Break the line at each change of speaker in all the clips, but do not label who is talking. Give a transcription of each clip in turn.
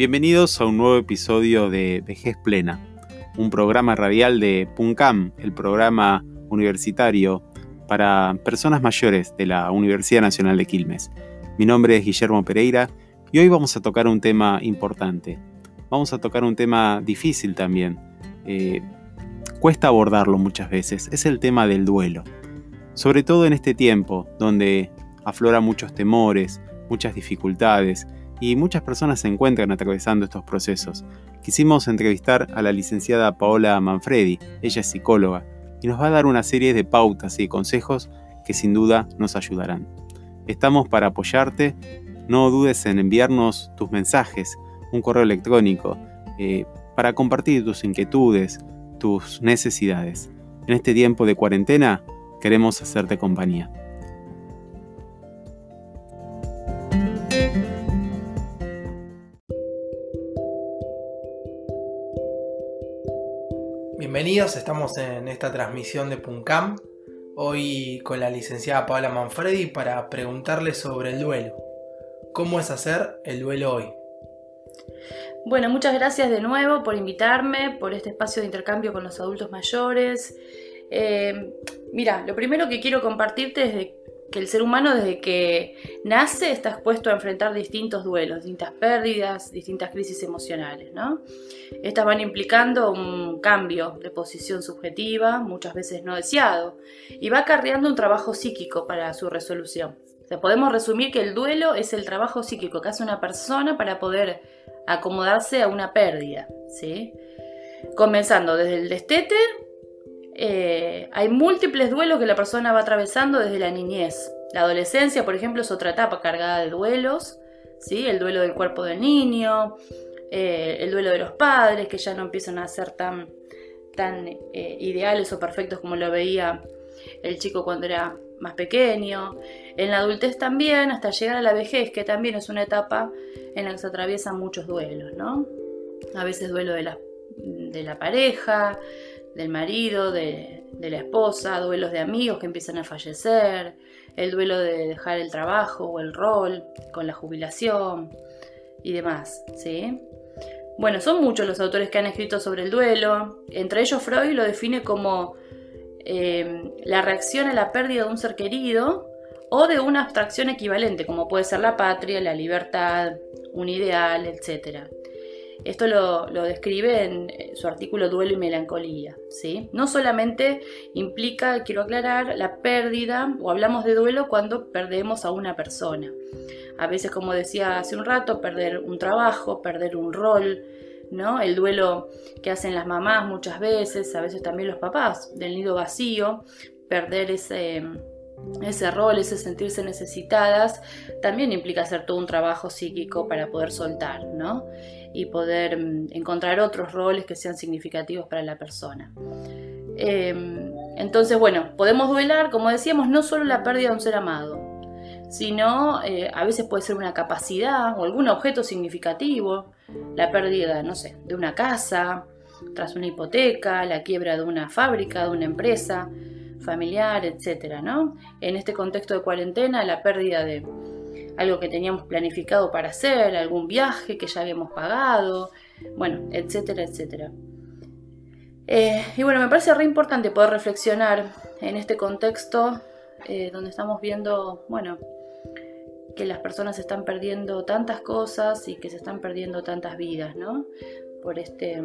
Bienvenidos a un nuevo episodio de Vejez Plena, un programa radial de PUNCAM, el programa universitario para personas mayores de la Universidad Nacional de Quilmes. Mi nombre es Guillermo Pereira y hoy vamos a tocar un tema importante. Vamos a tocar un tema difícil también. Eh, cuesta abordarlo muchas veces. Es el tema del duelo. Sobre todo en este tiempo, donde aflora muchos temores, muchas dificultades y muchas personas se encuentran atravesando estos procesos. Quisimos entrevistar a la licenciada Paola Manfredi, ella es psicóloga, y nos va a dar una serie de pautas y consejos que sin duda nos ayudarán. Estamos para apoyarte, no dudes en enviarnos tus mensajes, un correo electrónico, eh, para compartir tus inquietudes, tus necesidades. En este tiempo de cuarentena queremos hacerte compañía.
Bienvenidos, estamos en esta transmisión de PUNCAM, hoy con la licenciada Paola Manfredi para preguntarle sobre el duelo. ¿Cómo es hacer el duelo hoy?
Bueno, muchas gracias de nuevo por invitarme, por este espacio de intercambio con los adultos mayores. Eh, mira, lo primero que quiero compartirte es de que el ser humano desde que nace está expuesto a enfrentar distintos duelos, distintas pérdidas, distintas crisis emocionales, ¿no? Estas van implicando un cambio de posición subjetiva, muchas veces no deseado, y va acarreando un trabajo psíquico para su resolución. O podemos resumir que el duelo es el trabajo psíquico que hace una persona para poder acomodarse a una pérdida, ¿sí? Comenzando desde el destete eh, hay múltiples duelos que la persona va atravesando desde la niñez. La adolescencia, por ejemplo, es otra etapa cargada de duelos, ¿sí? el duelo del cuerpo del niño, eh, el duelo de los padres, que ya no empiezan a ser tan, tan eh, ideales o perfectos como lo veía el chico cuando era más pequeño. En la adultez también, hasta llegar a la vejez, que también es una etapa en la que se atraviesan muchos duelos, ¿no? A veces duelo de la, de la pareja, del marido, de, la esposa, duelos de amigos que empiezan a fallecer, el duelo de dejar el trabajo o el rol con la jubilación y demás, ¿sí? Bueno, son muchos los autores que han escrito sobre el duelo, entre ellos Freud lo define como eh, la reacción a la pérdida de un ser querido o de una abstracción equivalente, como puede ser la patria, la libertad, un ideal, etc. Esto lo, describe en eh, su artículo Duelo y Melancolía. ¿sí? No solamente implica, quiero aclarar, la pérdida, o hablamos de duelo cuando perdemos a una persona. A veces, como decía hace un rato, perder un trabajo, perder un rol, ¿no? El duelo que hacen las mamás muchas veces, a veces también los papás, del nido vacío, perder ese, ese rol, ese sentirse necesitadas, también implica hacer todo un trabajo psíquico para poder soltar, ¿no? y poder mm, encontrar otros roles que sean significativos para la persona. Em, entonces, bueno, podemos duelar, como decíamos, no solo la pérdida de un ser amado, sino eh, a veces puede ser una capacidad o algún objeto significativo, la pérdida, no sé, de una casa, tras una hipoteca, la quiebra de una fábrica, de una empresa familiar, etcétera, ¿no? En este contexto de cuarentena, la pérdida de algo que teníamos planificado para hacer, algún viaje que ya habíamos pagado, bueno, etcétera, etcétera. Eh, y bueno, me parece re importante poder reflexionar en este contexto eh, donde estamos viendo, bueno, que las personas están perdiendo tantas cosas y que se están perdiendo tantas vidas, ¿no? Por este,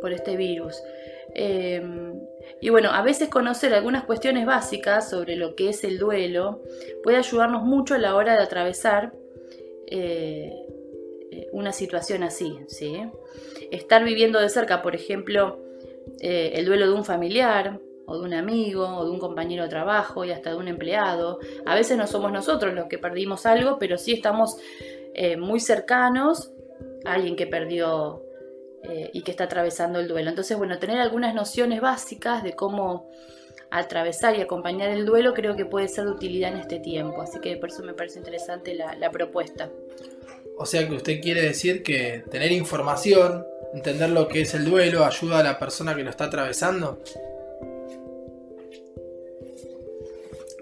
por este virus. Em, y bueno, a veces conocer algunas cuestiones básicas sobre lo que es el duelo puede ayudarnos mucho a la hora de atravesar eh, eh, una situación así. ¿sí? Estar viviendo de cerca, por ejemplo, eh, el duelo de un familiar o de un amigo o de un compañero de trabajo y hasta de un empleado. A veces no somos nosotros los que perdimos algo, pero sí estamos muy cercanos a alguien que perdió eh, y que está atravesando el duelo. Entonces, bueno, tener algunas nociones básicas de cómo atravesar y acompañar el duelo creo que puede ser de utilidad en este tiempo. Así que por eso me parece interesante la, propuesta.
O sea que usted quiere decir que tener información, entender lo que es el duelo, ayuda a la persona que lo está atravesando.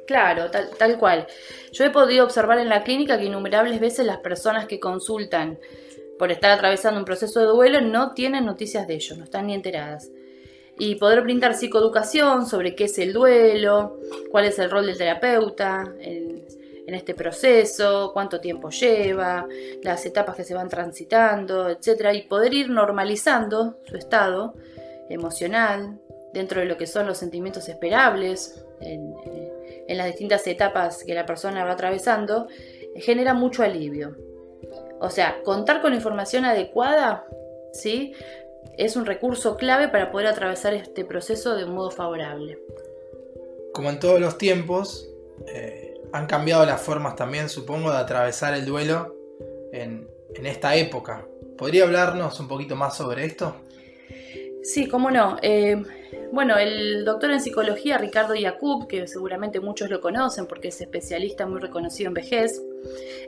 Claro, tal, tal, cual. Yo he podido observar en la clínica que innumerables veces las personas que consultan por estar atravesando un proceso de duelo, no tienen noticias de ello, no están ni enteradas. Y poder brindar psicoeducación sobre qué es el duelo, cuál es el rol del terapeuta en, este proceso, cuánto tiempo lleva, las etapas que se van transitando, etc. Y poder ir normalizando su estado emocional dentro de lo que son los sentimientos esperables en las distintas etapas que la persona va atravesando, genera mucho alivio. O sea, contar con información adecuada, ¿sí? Es un recurso clave para poder atravesar este proceso de un modo favorable.
Como en todos los tiempos, eh, han cambiado las formas también, supongo, de atravesar el duelo en, en esta época. ¿Podría hablarnos un poquito más sobre esto?
Sí, cómo no. Eh, bueno, el doctor en psicología Ricardo Yacoub, que seguramente muchos lo conocen porque es especialista muy reconocido en vejez,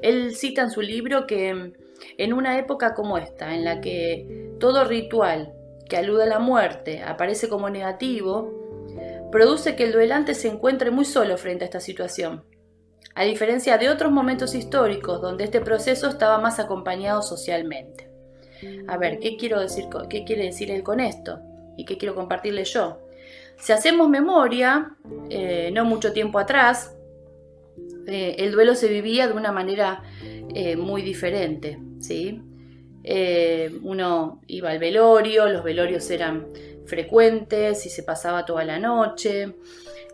él cita en su libro que en una época como esta, en la que todo ritual que alude a la muerte aparece como negativo, produce que el duelante se encuentre muy solo frente a esta situación, a diferencia de otros momentos históricos donde este proceso estaba más acompañado socialmente. A ver, ¿qué, quiero decir, qué quiere decir él con esto? y que quiero compartirle yo. Si hacemos memoria, eh, no mucho tiempo atrás, eh, el duelo se vivía de una manera eh, muy diferente, ¿sí? uno iba al velorio, los velorios eran frecuentes y se pasaba toda la noche,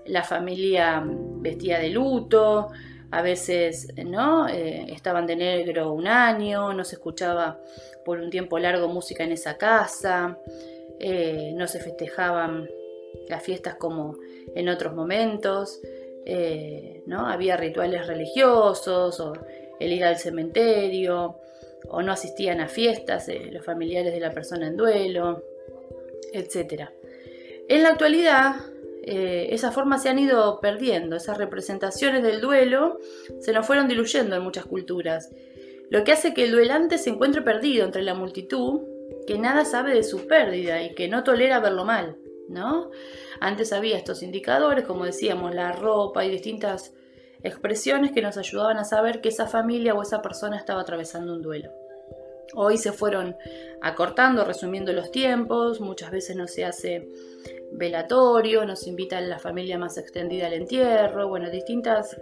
la familia vestía de luto, a veces no estaban de negro un año, no se escuchaba por un tiempo largo música en esa casa. Eh, no se festejaban las fiestas como en otros momentos, eh, ¿no? había rituales religiosos o el ir al cementerio o no asistían a fiestas los familiares de la persona en duelo, etc. En la actualidad, eh, esas formas se han ido perdiendo, esas representaciones del duelo se nos fueron diluyendo en muchas culturas, lo que hace que el duelante se encuentre perdido entre la multitud que nada sabe de su pérdida y que no tolera verlo mal, ¿no? Antes había estos indicadores, como decíamos, la ropa y distintas expresiones que nos ayudaban a saber que esa familia o esa persona estaba atravesando un duelo. Hoy se fueron acortando, resumiendo los tiempos, muchas veces no se hace velatorio, nos invita a la familia más extendida al entierro, bueno, distintas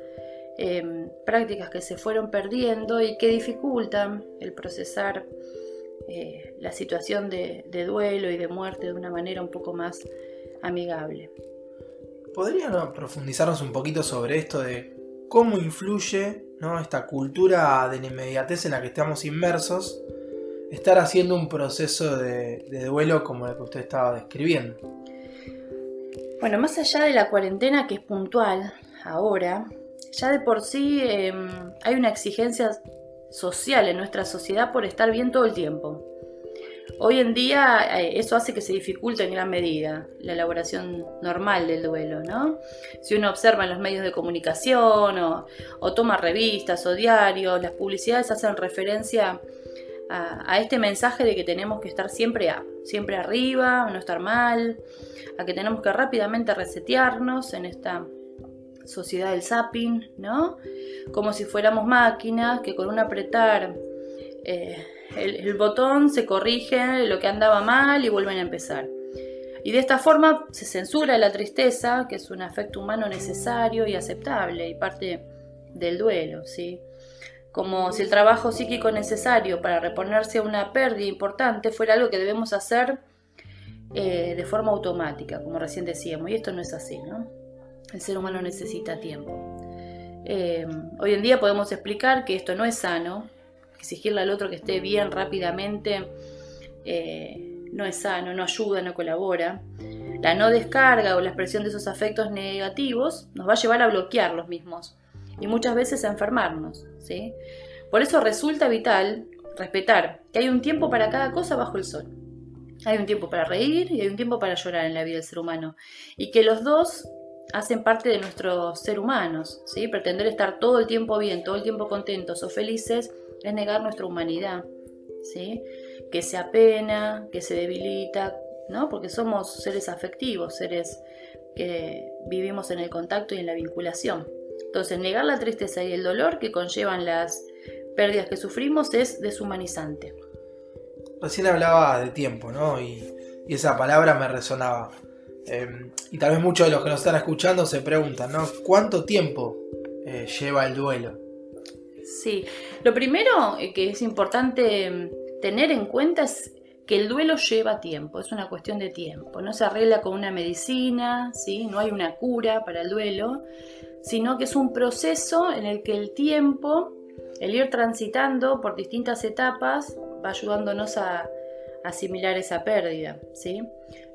em, prácticas que se fueron perdiendo y que dificultan el procesar eh, la situación de, duelo y de muerte de una manera un poco más amigable.
¿Podrían profundizarnos un poquito sobre esto de cómo influye ¿no? esta cultura de la inmediatez en la que estamos inmersos estar haciendo un proceso de, duelo como el que usted estaba describiendo?
Bueno, más allá de la cuarentena que es puntual ahora, ya de por sí em, hay una exigencia social en nuestra sociedad por estar bien todo el tiempo. Hoy en día eh, eso hace que se dificulte en gran medida la elaboración normal del duelo, ¿no? Si uno observa en los medios de comunicación o, toma revistas o diarios, las publicidades hacen referencia a, a, este mensaje de que tenemos que estar siempre a, siempre arriba, no estar mal, a que tenemos que rápidamente resetearnos en esta sociedad del zapping, ¿no? Como si fuéramos máquinas que con un apretar eh, el, botón se corrige lo que andaba mal y vuelven a empezar. Y de esta forma se censura la tristeza, que es un afecto humano necesario y aceptable y parte del duelo, ¿sí? Como si el trabajo psíquico necesario para reponerse a una pérdida importante fuera algo que debemos hacer eh, de forma automática, como recién decíamos, y esto no es así, ¿no? El ser humano necesita tiempo. Eh, hoy en día podemos explicar que esto no es sano, exigirle al otro que esté bien rápidamente eh, no es sano, no ayuda, no colabora. La no descarga o la expresión de esos afectos negativos nos va a llevar a bloquear los mismos y muchas veces a enfermarnos. ¿sí? Por eso resulta vital respetar que hay un tiempo para cada cosa bajo el sol. Hay un tiempo para reír y hay un tiempo para llorar en la vida del ser humano. Y que los dos hacen parte de nuestros ser humanos, ¿sí? Pretender estar todo el tiempo bien, todo el tiempo contentos o felices es negar nuestra humanidad, ¿sí? Que se apena, que se debilita, ¿no? Porque somos seres afectivos, seres que vivimos en el contacto y en la vinculación. Entonces, negar la tristeza y el dolor que conllevan las pérdidas que sufrimos es deshumanizante.
recién hablaba de tiempo, ¿no? Y, esa palabra me resonaba. Em, y tal vez muchos de los que nos están escuchando se preguntan, ¿no? ¿Cuánto tiempo eh, lleva el duelo?
Sí, lo primero eh, que es importante em, tener en cuenta es que el duelo lleva tiempo, es una cuestión de tiempo, no se arregla con una medicina, ¿sí? no hay una cura para el duelo, sino que es un proceso en el que el tiempo, el ir transitando por distintas etapas, va ayudándonos a asimilar esa pérdida. ¿sí?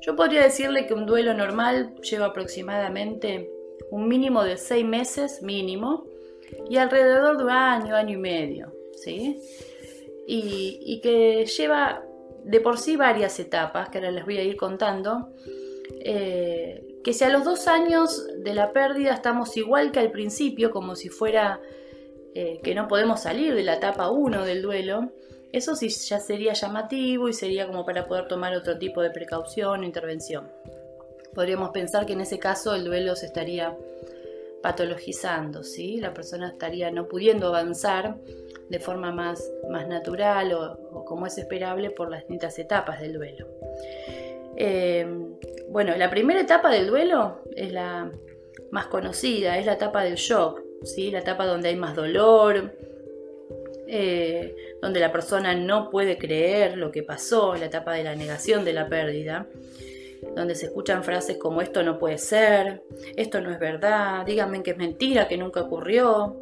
Yo podría decirle que un duelo normal lleva aproximadamente un mínimo de seis meses mínimo y alrededor de un año, año y medio. ¿sí? Y, que lleva de por sí varias etapas, que ahora les voy a ir contando, eh, que si a los dos años de la pérdida estamos igual que al principio, como si fuera eh, que no podemos salir de la etapa 1 del duelo, eso sí ya sería llamativo y sería como para poder tomar otro tipo de precaución o intervención. Podríamos pensar que en ese caso el duelo se estaría patologizando, ¿sí? La persona estaría no pudiendo avanzar de forma más, más natural o, como es esperable por las distintas etapas del duelo. Eh, bueno, la primera etapa del duelo es la más conocida, es la etapa del shock, ¿sí? la etapa donde hay más dolor, eh, donde la persona no puede creer lo que pasó, la etapa de la negación de la pérdida donde se escuchan frases como esto no puede ser, esto no es verdad, díganme que es mentira, que nunca ocurrió.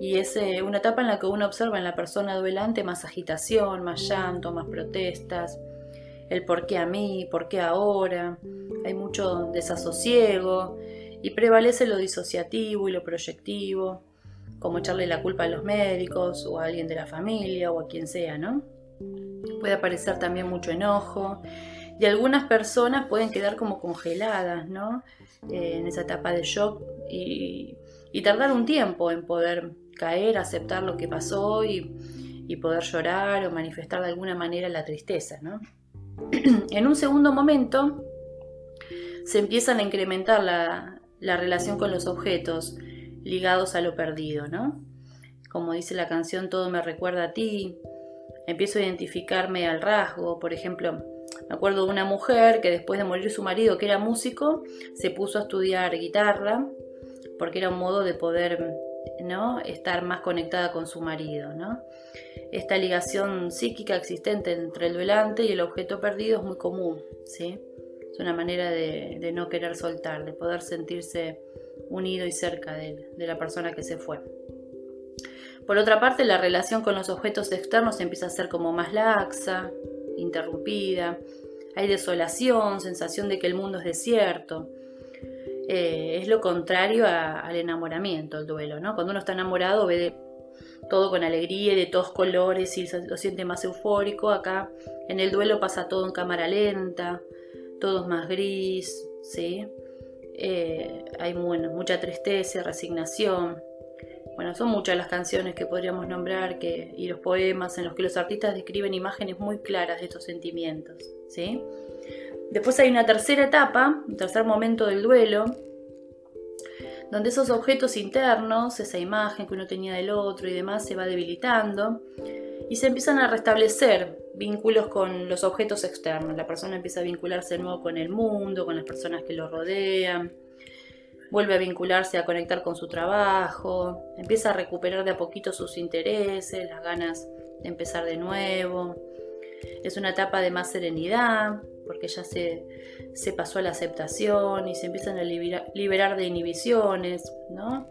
Y es eh, una etapa en la que uno observa en la persona duelante más agitación, más llanto, más protestas, el por qué a mí, por qué ahora. Hay mucho desasosiego y prevalece lo disociativo y lo proyectivo, como echarle la culpa a los médicos o a alguien de la familia o a quien sea, ¿no? Puede aparecer también mucho enojo y algunas personas pueden quedar como congeladas, ¿no? Eh, en esa etapa de shock y, tardar un tiempo en poder caer, aceptar lo que pasó y, poder llorar o manifestar de alguna manera la tristeza, ¿no? en un segundo momento se empiezan a incrementar la relación con los objetos ligados a lo perdido, ¿no? Como dice la canción, todo me recuerda a ti. Empiezo a identificarme al rasgo, por ejemplo, me acuerdo de una mujer que después de morir su marido, que era músico, se puso a estudiar guitarra porque era un modo de poder ¿no? estar más conectada con su marido. ¿no? Esta ligación psíquica existente entre el duelante y el objeto perdido es muy común. ¿sí? Es una manera de, no querer soltar, de poder sentirse unido y cerca de, la persona que se fue. Por otra parte, la relación con los objetos externos empieza a ser como más laxa, interrumpida, hay desolación, sensación de que el mundo es desierto. Eh, es lo contrario al enamoramiento, el duelo, ¿no? Cuando uno está enamorado ve todo con alegría, de todos colores y lo siente más eufórico. Acá en el duelo pasa todo en cámara lenta, todo es más gris, ¿sí? Eh, hay mucha tristeza, resignación. Bueno, son muchas las canciones que podríamos nombrar que, y los poemas en los que los artistas describen imágenes muy claras de estos sentimientos. ¿sí? Después hay una tercera etapa, un tercer momento del duelo, donde esos objetos internos, esa imagen que uno tenía del otro y demás, se va debilitando y se empiezan a restablecer vínculos con los objetos externos. La persona empieza a vincularse de nuevo con el mundo, con las personas que lo rodean, vuelve a vincularse, a conectar con su trabajo, empieza a recuperar de a poquito sus intereses, las ganas de empezar de nuevo. Es una etapa de más serenidad, porque ya se, pasó a la aceptación y se empiezan a liberar, de inhibiciones, ¿no?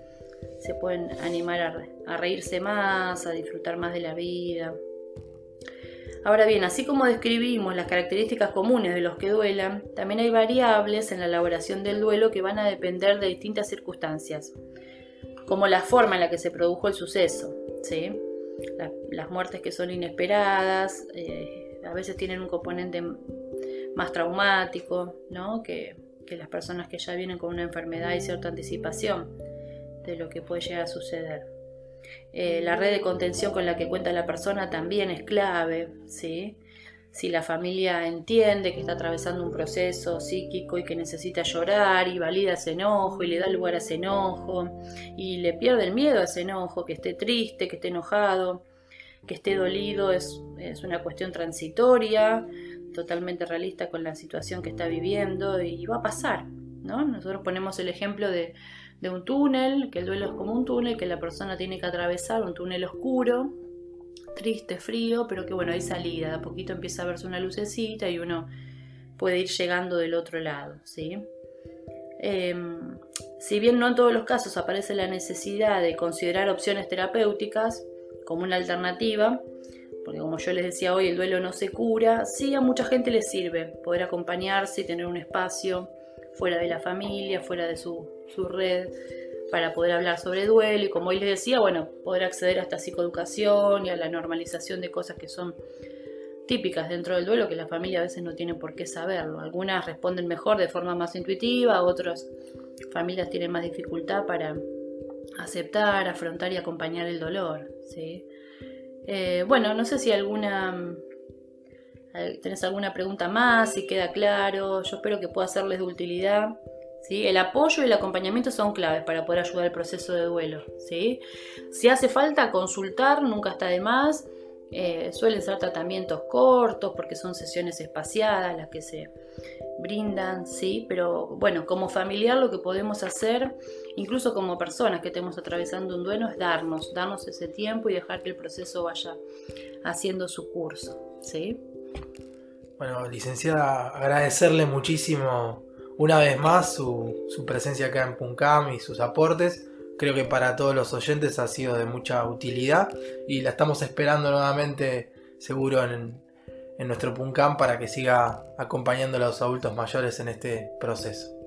Se pueden animar a reírse más, a disfrutar más de la vida. Ahora bien, así como describimos las características comunes de los que duelan, también hay variables en la elaboración del duelo que van a depender de distintas circunstancias, como la forma en la que se produjo el suceso, ¿sí? las muertes que son inesperadas, eh, a veces tienen un componente más traumático, ¿no? que las personas que ya vienen con una enfermedad y cierta anticipación de lo que puede llegar a suceder. Eh, la red de contención con la que cuenta la persona también es clave, ¿sí? Si la familia entiende que está atravesando un proceso psíquico y que necesita llorar y valida ese enojo y le da lugar a ese enojo y le pierde el miedo a ese enojo, que esté triste, que esté enojado, que esté dolido es, es una cuestión transitoria, totalmente realista con la situación que está viviendo y va a pasar, ¿no? Nosotros ponemos el ejemplo de, de un túnel, que el duelo es como un túnel que la persona tiene que atravesar, un túnel oscuro, triste, frío, pero que bueno, hay salida, de a poquito empieza a verse una lucecita y uno puede ir llegando del otro lado, ¿sí? Em, si bien no en todos los casos aparece la necesidad de considerar opciones terapéuticas como una alternativa, porque como yo les decía hoy, el duelo no se cura, sí a mucha gente le sirve poder acompañarse y tener un espacio fuera de la familia, fuera de su, su red, para poder hablar sobre duelo y como hoy les decía, bueno, poder acceder a psicoeducación y a la normalización de cosas que son típicas dentro del duelo que la familia a veces no tiene por qué saberlo. Algunas responden mejor de forma más intuitiva, otras familias tienen más dificultad para aceptar, afrontar y acompañar el dolor. ¿sí? Eh, bueno, no sé si alguna tenés alguna pregunta más, si queda claro. Yo espero que pueda serles de utilidad. El apoyo y el acompañamiento son claves para poder ayudar al proceso de duelo. Si hace falta consultar, nunca está de más. Eh, suelen ser tratamientos cortos porque son sesiones espaciadas las que se brindan, sí, pero bueno, como familiar lo que podemos hacer, incluso como personas que estemos atravesando un duelo, es darnos, darnos ese tiempo y dejar que el proceso vaya haciendo su curso, ¿sí?
Bueno, licenciada, agradecerle muchísimo una vez más su, presencia acá en Puncam y sus aportes. Creo que para todos los oyentes ha sido de mucha utilidad y la estamos esperando nuevamente seguro en, en nuestro Puncam para que siga acompañando a los adultos mayores en este proceso.